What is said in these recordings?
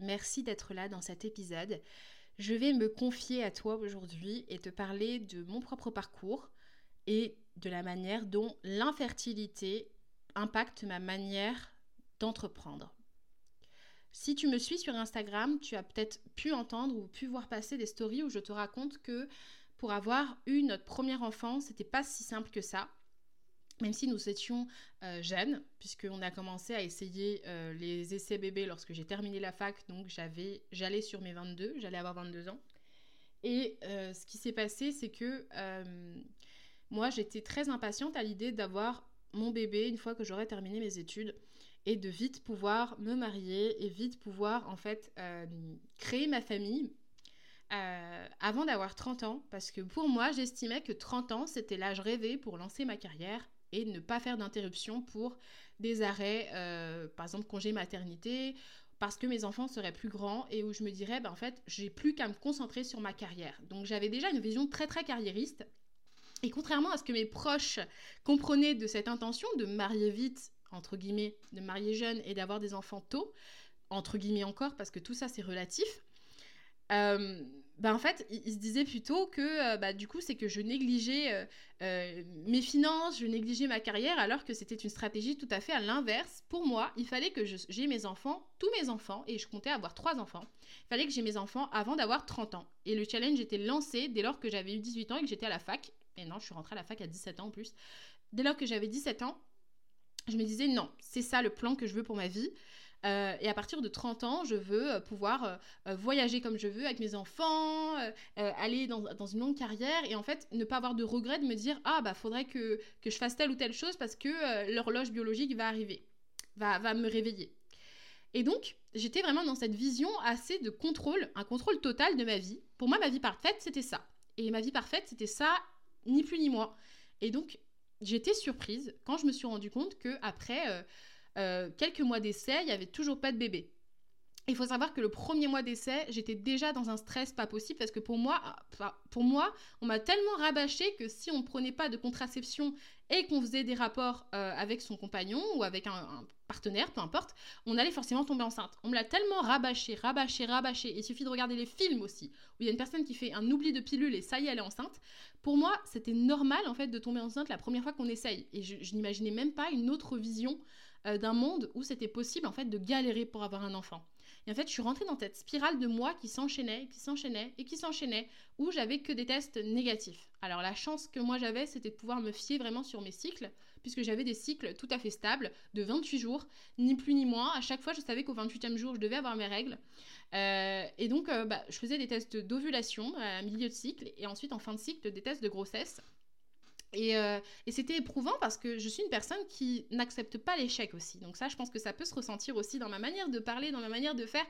Merci d'être là dans cet épisode. Je vais me confier à toi aujourd'hui et te parler de mon propre parcours et de la manière dont l'infertilité impacte ma manière d'entreprendre. Si tu me suis sur Instagram, tu as peut-être pu entendre ou pu voir passer des stories où je te raconte que pour avoir eu notre premier enfant, c'était pas si simple que ça même si nous étions euh, jeunes, puisqu'on a commencé à essayer euh, les essais bébés lorsque j'ai terminé la fac, donc j'avais, j'allais sur mes 22, j'allais avoir 22 ans. Et euh, ce qui s'est passé, c'est que moi, j'étais très impatiente à l'idée d'avoir mon bébé une fois que j'aurais terminé mes études et de vite pouvoir me marier et vite pouvoir en fait créer ma famille avant d'avoir 30 ans, parce que pour moi, j'estimais que 30 ans, c'était l'âge rêvé pour lancer ma carrière et ne pas faire d'interruption pour des arrêts, euh, par exemple congé maternité, parce que mes enfants seraient plus grands et où je me dirais, ben, en fait, j'ai plus qu'à me concentrer sur ma carrière. Donc j'avais déjà une vision très très carriériste. Et contrairement à ce que mes proches comprenaient de cette intention de marier vite, entre guillemets, de marier jeune et d'avoir des enfants tôt, entre guillemets encore, parce que tout ça c'est relatif, euh, bah, en fait, il, se disait plutôt que euh, bah, du coup, c'est que je négligeais euh, euh, mes finances, je négligeais ma carrière, alors que c'était une stratégie tout à fait à l'inverse. Pour moi, il fallait que j'ai mes enfants, tous mes enfants, et je comptais avoir trois enfants. Il fallait que j'ai mes enfants avant d'avoir 30 ans. Et le challenge était lancé dès lors que j'avais eu 18 ans et que j'étais à la fac. Et non, je suis rentrée à la fac à 17 ans en plus. Dès lors que j'avais 17 ans, je me disais non, c'est ça le plan que je veux pour ma vie. Euh, et à partir de 30 ans, je veux euh, pouvoir euh, voyager comme je veux avec mes enfants, aller dans, une longue carrière et en fait ne pas avoir de regret de me dire ah bah faudrait que, que je fasse telle ou telle chose parce que l'horloge biologique va arriver, va, va me réveiller. Et donc, j'étais vraiment dans cette vision assez de contrôle, un contrôle total de ma vie. Pour moi, ma vie parfaite, c'était ça. Et ma vie parfaite, c'était ça, ni plus ni moins. Et donc, j'étais surprise quand je me suis rendu compte que après euh, quelques mois d'essai, il n'y avait toujours pas de bébé. Il faut savoir que le premier mois d'essai, j'étais déjà dans un stress pas possible parce que pour moi, pour moi on m'a tellement rabâché que si on ne prenait pas de contraception et qu'on faisait des rapports euh, avec son compagnon ou avec un, partenaire, peu importe, on allait forcément tomber enceinte. On me l'a tellement rabâché, rabâché, rabâché. Il suffit de regarder les films aussi, où il y a une personne qui fait un oubli de pilule et ça y est, elle est enceinte. Pour moi, c'était normal en fait de tomber enceinte la première fois qu'on essaye. Et je, je n'imaginais même pas une autre vision euh, d'un monde où c'était possible en fait de galérer pour avoir un enfant. Et en fait, je suis rentrée dans cette spirale de moi qui s'enchaînait, qui s'enchaînait et qui s'enchaînait, où j'avais que des tests négatifs. Alors la chance que moi j'avais, c'était de pouvoir me fier vraiment sur mes cycles, puisque j'avais des cycles tout à fait stables, de 28 jours, ni plus ni moins. À chaque fois, je savais qu'au 28e jour, je devais avoir mes règles. Euh, et donc, euh, bah, je faisais des tests d'ovulation à milieu de cycle, et ensuite en fin de cycle, des tests de grossesse. Euh, et, c'était éprouvant parce que je suis une personne qui n'accepte pas l'échec aussi. Donc ça, je pense que ça peut se ressentir aussi dans ma manière de parler, dans ma manière de faire.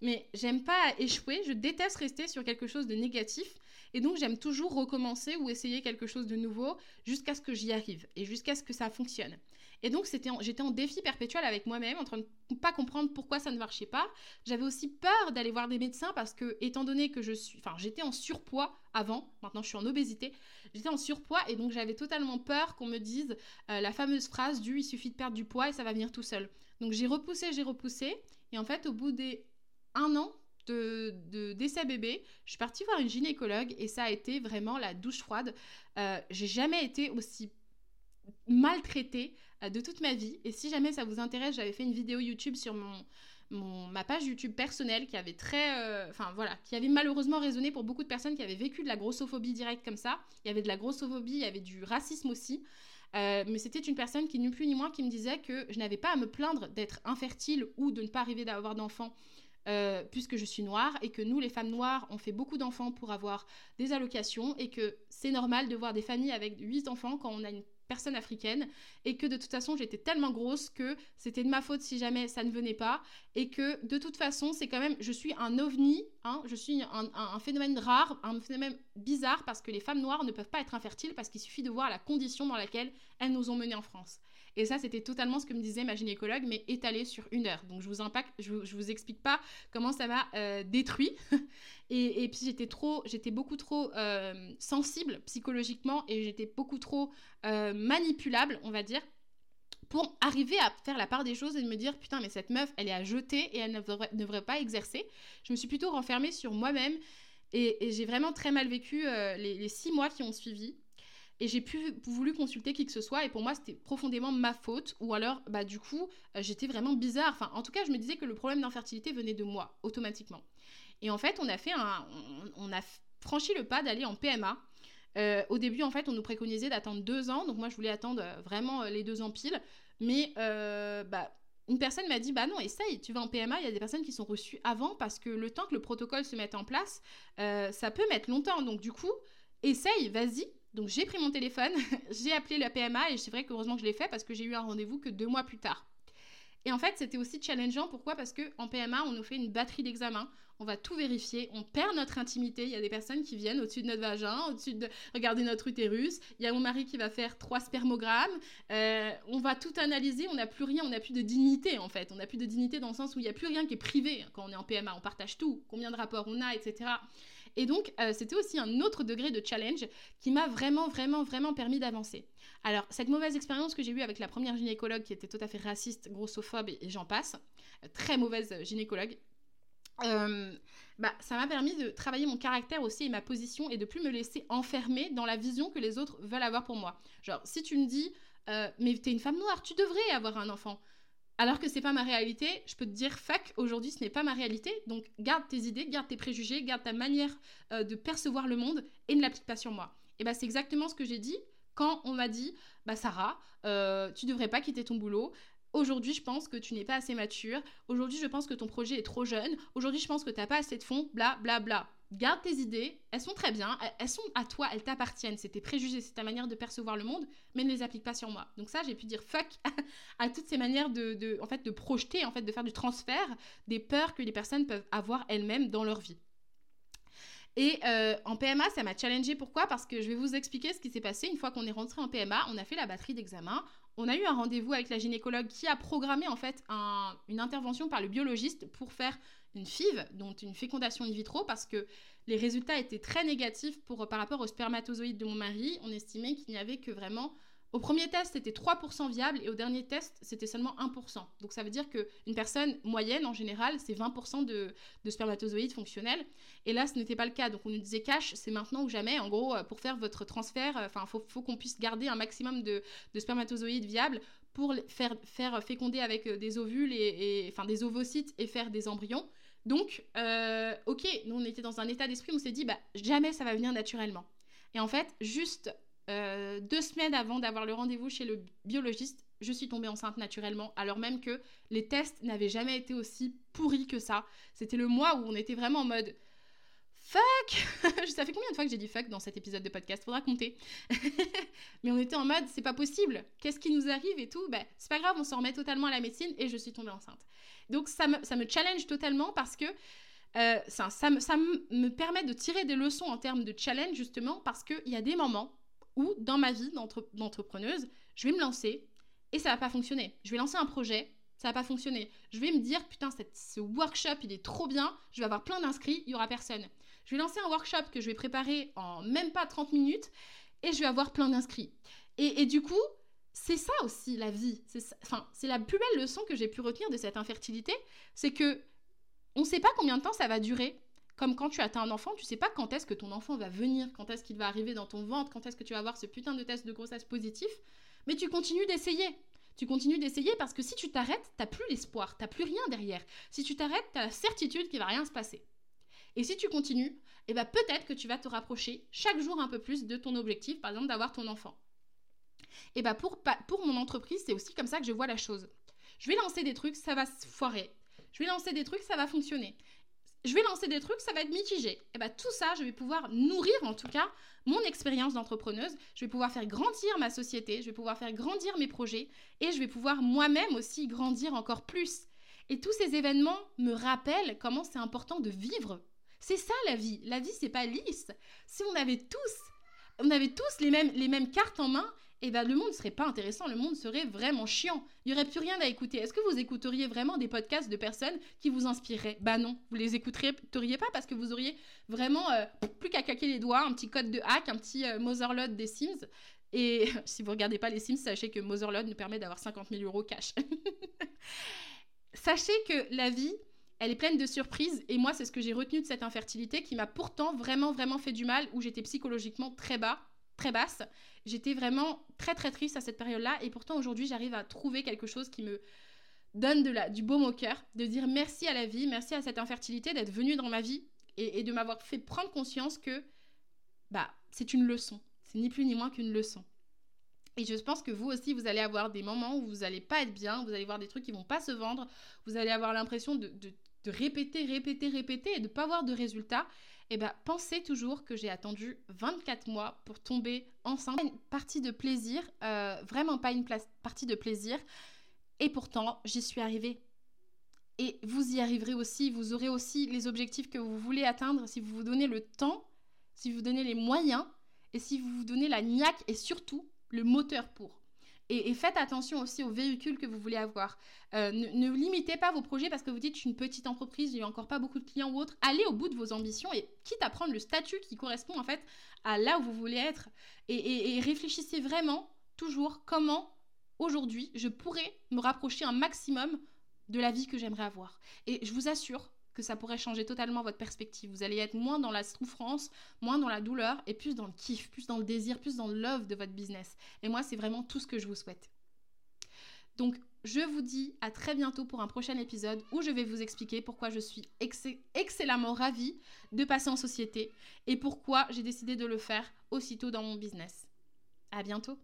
Mais j'aime pas échouer, je déteste rester sur quelque chose de négatif. Et donc j'aime toujours recommencer ou essayer quelque chose de nouveau jusqu'à ce que j'y arrive et jusqu'à ce que ça fonctionne. Et donc, j'étais en défi perpétuel avec moi-même, en train de pas comprendre pourquoi ça ne marchait pas. J'avais aussi peur d'aller voir des médecins parce que, étant donné que je suis, enfin, j'étais en surpoids avant, maintenant je suis en obésité, j'étais en surpoids et donc j'avais totalement peur qu'on me dise euh, la fameuse phrase du il suffit de perdre du poids et ça va venir tout seul. Donc j'ai repoussé, j'ai repoussé et en fait, au bout des un an de, d'essai bébé, je suis partie voir une gynécologue et ça a été vraiment la douche froide. Euh, j'ai jamais été aussi maltraitée de toute ma vie. Et si jamais ça vous intéresse, j'avais fait une vidéo YouTube sur mon, ma page YouTube personnelle qui avait très, euh, voilà, qui avait malheureusement résonné pour beaucoup de personnes qui avaient vécu de la grossophobie directe comme ça. Il y avait de la grossophobie, il y avait du racisme aussi. Euh, mais c'était une personne qui, ni plus ni moins, qui me disait que je n'avais pas à me plaindre d'être infertile ou de ne pas arriver d'avoir d'enfants. Euh, puisque je suis noire et que nous, les femmes noires, on fait beaucoup d'enfants pour avoir des allocations et que c'est normal de voir des familles avec 8 enfants quand on a une personne africaine et que de toute façon j'étais tellement grosse que c'était de ma faute si jamais ça ne venait pas et que de toute façon c'est quand même je suis un ovni hein, je suis un, phénomène rare un phénomène bizarre parce que les femmes noires ne peuvent pas être infertiles parce qu'il suffit de voir la condition dans laquelle elles nous ont menées en France et ça, c'était totalement ce que me disait ma gynécologue, mais étalé sur une heure. Donc, je vous, impacte, je, vous explique pas comment ça m'a euh, détruit. et, puis, j'étais trop, j'étais beaucoup trop euh, sensible psychologiquement et j'étais beaucoup trop euh, manipulable, on va dire pour arriver à faire la part des choses et de me dire putain mais cette meuf elle est à jeter et elle ne devrait, pas exercer. Je me suis plutôt renfermée sur moi-même et, j'ai vraiment très mal vécu les, six mois qui ont suivi et j'ai plus voulu consulter qui que ce soit et pour moi c'était profondément ma faute ou alors bah du coup euh, j'étais vraiment bizarre. Enfin en tout cas je me disais que le problème d'infertilité venait de moi automatiquement. Et en fait on a fait un on, a franchi le pas d'aller en PMA euh, au début en fait on nous préconisait d'attendre deux ans. Donc moi je voulais attendre euh, vraiment les deux ans pile. Mais bah une personne m'a dit bah non essaye tu vas en PMA il y a des personnes qui sont reçues avant parce que le temps que le protocole se mette en place ça peut mettre longtemps. Donc du coup essaye vas-y donc j'ai pris mon téléphone, j'ai appelé la PMA et c'est vrai qu'heureusement que je l'ai fait parce que j'ai eu un rendez-vous que deux mois plus tard. Et en fait, c'était aussi challengeant. Pourquoi? Parce qu'en PMA, on nous fait une batterie d'examens. On va tout vérifier. On perd notre intimité. Il y a des personnes qui viennent au-dessus de notre vagin, au-dessus de regarder notre utérus. Il y a mon mari qui va faire trois spermogrammes. Euh, on va tout analyser. On n'a plus rien. On n'a plus de dignité, en fait. On n'a plus de dignité dans le sens où il n'y a plus rien qui est privé quand on est en PMA. On partage tout. Combien de rapports on a, etc. Et donc, euh, c'était aussi un autre degré de challenge qui m'a vraiment, vraiment, vraiment permis d'avancer. Alors, cette mauvaise expérience que j'ai eue avec la première gynécologue qui était tout à fait raciste, grossophobe et, j'en passe, euh, très mauvaise gynécologue, euh, bah, ça m'a permis de travailler mon caractère aussi et ma position et de plus me laisser enfermer dans la vision que les autres veulent avoir pour moi. Genre, si tu me dis, mais t'es une femme noire, tu devrais avoir un enfant alors que c'est pas ma réalité, je peux te dire fuck, aujourd'hui ce n'est pas ma réalité, donc garde tes idées, garde tes préjugés, garde ta manière euh, de percevoir le monde et ne l'applique pas sur moi. Et bah c'est exactement ce que j'ai dit quand on m'a dit bah Sarah, euh, tu devrais pas quitter ton boulot. Aujourd'hui, je pense que tu n'es pas assez mature. Aujourd'hui, je pense que ton projet est trop jeune. Aujourd'hui, je pense que tu n'as pas assez de fonds. Bla, bla, bla garde tes idées, elles sont très bien, elles sont à toi, elles t'appartiennent, c'est tes préjugés, c'est ta manière de percevoir le monde, mais ne les applique pas sur moi. Donc ça, j'ai pu dire fuck à toutes ces manières de, en fait, de projeter, en fait, de faire du transfert des peurs que les personnes peuvent avoir elles-mêmes dans leur vie. Et euh, en PMA, ça m'a challengé. Pourquoi? Parce que je vais vous expliquer ce qui s'est passé. Une fois qu'on est rentré en PMA, on a fait la batterie d'examen. On a eu un rendez-vous avec la gynécologue qui a programmé en fait une intervention par le biologiste pour faire une FIV, donc une fécondation in vitro, parce que les résultats étaient très négatifs par rapport aux spermatozoïdes de mon mari. On estimait qu'il n'y avait que vraiment... Au premier test, c'était 3% viable et au dernier test, c'était seulement 1%. Donc ça veut dire qu'une personne moyenne, en général, c'est 20% de, spermatozoïdes fonctionnels. Et là, ce n'était pas le cas. Donc on nous disait cash, c'est maintenant ou jamais. En gros, pour faire votre transfert, enfin, il faut, qu'on puisse garder un maximum de, spermatozoïdes viables pour faire, faire féconder avec des ovules et, enfin des ovocytes et faire des embryons. Donc, euh, ok, nous on était dans un état d'esprit, on s'est dit, bah jamais ça va venir naturellement. Et en fait, juste euh, deux semaines avant d'avoir le rendez-vous chez le biologiste, je suis tombée enceinte naturellement, alors même que les tests n'avaient jamais été aussi pourris que ça. C'était le mois où on était vraiment en mode fuck Ça fait combien de fois que j'ai dit fuck dans cet épisode de podcast? Faudra compter. Mais on était en mode c'est pas possible, qu'est-ce qui nous arrive et tout? Ben, c'est pas grave, on s'en remet totalement à la médecine et je suis tombée enceinte. Donc ça me, ça me challenge totalement parce que euh, ça, ça, ça, me, permet de tirer des leçons en termes de challenge justement parce qu'il y a des moments où dans ma vie d'entrepreneuse, je vais me lancer et ça va pas fonctionner. Je vais lancer un projet, ça va pas fonctionner. Je vais me dire putain ce workshop il est trop bien, je vais avoir plein d'inscrits, il y aura personne. Je vais lancer un workshop que je vais préparer en même pas 30 minutes et je vais avoir plein d'inscrits. Et, et, du coup, c'est ça aussi la vie. Enfin, c'est la plus belle leçon que j'ai pu retenir de cette infertilité, c'est que on ne sait pas combien de temps ça va durer. Comme quand tu atteins un enfant, tu sais pas quand est-ce que ton enfant va venir, quand est-ce qu'il va arriver dans ton ventre, quand est-ce que tu vas avoir ce putain de test de grossesse positif, mais tu continues d'essayer. tu continues d'essayer parce que si tu t'arrêtes, t'as plus l'espoir, t'as plus rien derrière. Si tu t'arrêtes, t'as la certitude qu'il va rien se passer. Et si tu continues, eh ben peut-être que tu vas te rapprocher chaque jour un peu plus de ton objectif, par exemple d'avoir ton enfant. Et ben pour, pour mon entreprise, c'est aussi comme ça que je vois la chose. Je vais lancer des trucs, ça va se foirer. Je vais lancer des trucs, ça va fonctionner je vais lancer des trucs, ça va être mitigé. Et eh bien tout ça, je vais pouvoir nourrir en tout cas mon expérience d'entrepreneuse, je vais pouvoir faire grandir ma société, je vais pouvoir faire grandir mes projets et je vais pouvoir moi-même aussi grandir encore plus. Et tous ces événements me rappellent comment c'est important de vivre. C'est ça la vie. La vie, c'est pas lisse. Si on avait tous, on avait tous les mêmes, les mêmes cartes en main, eh ben, le monde serait pas intéressant, le monde serait vraiment chiant. Il n'y aurait plus rien à écouter. Est-ce que vous écouteriez vraiment des podcasts de personnes qui vous inspireraient? Bah non, vous les écouteriez pas parce que vous auriez vraiment euh, plus qu'à claquer les doigts, un petit code de hack, un petit euh, Motherlode des Sims. Et si vous regardez pas les Sims, sachez que Motherlode nous permet d'avoir 50 000 euros cash. sachez que la vie, elle est pleine de surprises et moi c'est ce que j'ai retenu de cette infertilité qui m'a pourtant vraiment vraiment fait du mal où j'étais psychologiquement très bas très basse. J'étais vraiment très très triste à cette période-là et pourtant aujourd'hui j'arrive à trouver quelque chose qui me donne de du baume au cœur, de dire merci à la vie, merci à cette infertilité d'être venue dans ma vie et, de m'avoir fait prendre conscience que bah c'est une leçon, c'est ni plus ni moins qu'une leçon. Et je pense que vous aussi, vous allez avoir des moments où vous n'allez pas être bien, vous allez voir des trucs qui vont pas se vendre, vous allez avoir l'impression de, de, répéter, répéter, répéter et de pas avoir de résultats eh ben, pensez toujours que j'ai attendu 24 mois pour tomber enceinte. Une partie de plaisir, euh, vraiment pas une partie de plaisir. Et pourtant, j'y suis arrivée. Et vous y arriverez aussi, vous aurez aussi les objectifs que vous voulez atteindre si vous vous donnez le temps, si vous donnez les moyens et si vous vous donnez la niaque et surtout le moteur pour. Et, faites attention aussi aux véhicules que vous voulez avoir. Euh, ne, limitez pas vos projets parce que vous dites je suis une petite entreprise, j'ai encore pas beaucoup de clients ou autre. Allez au bout de vos ambitions et quitte à prendre le statut qui correspond en fait à là où vous voulez être. Et, réfléchissez vraiment toujours comment aujourd'hui je pourrais me rapprocher un maximum de la vie que j'aimerais avoir. Et je vous assure que ça pourrait changer totalement votre perspective. Vous allez être moins dans la souffrance, moins dans la douleur et plus dans le kiff, plus dans le désir, plus dans le love de votre business. Et moi, c'est vraiment tout ce que je vous souhaite. Donc, je vous dis à très bientôt pour un prochain épisode où je vais vous expliquer pourquoi je suis excellemment ravie de passer en société et pourquoi j'ai décidé de le faire aussitôt dans mon business. À bientôt!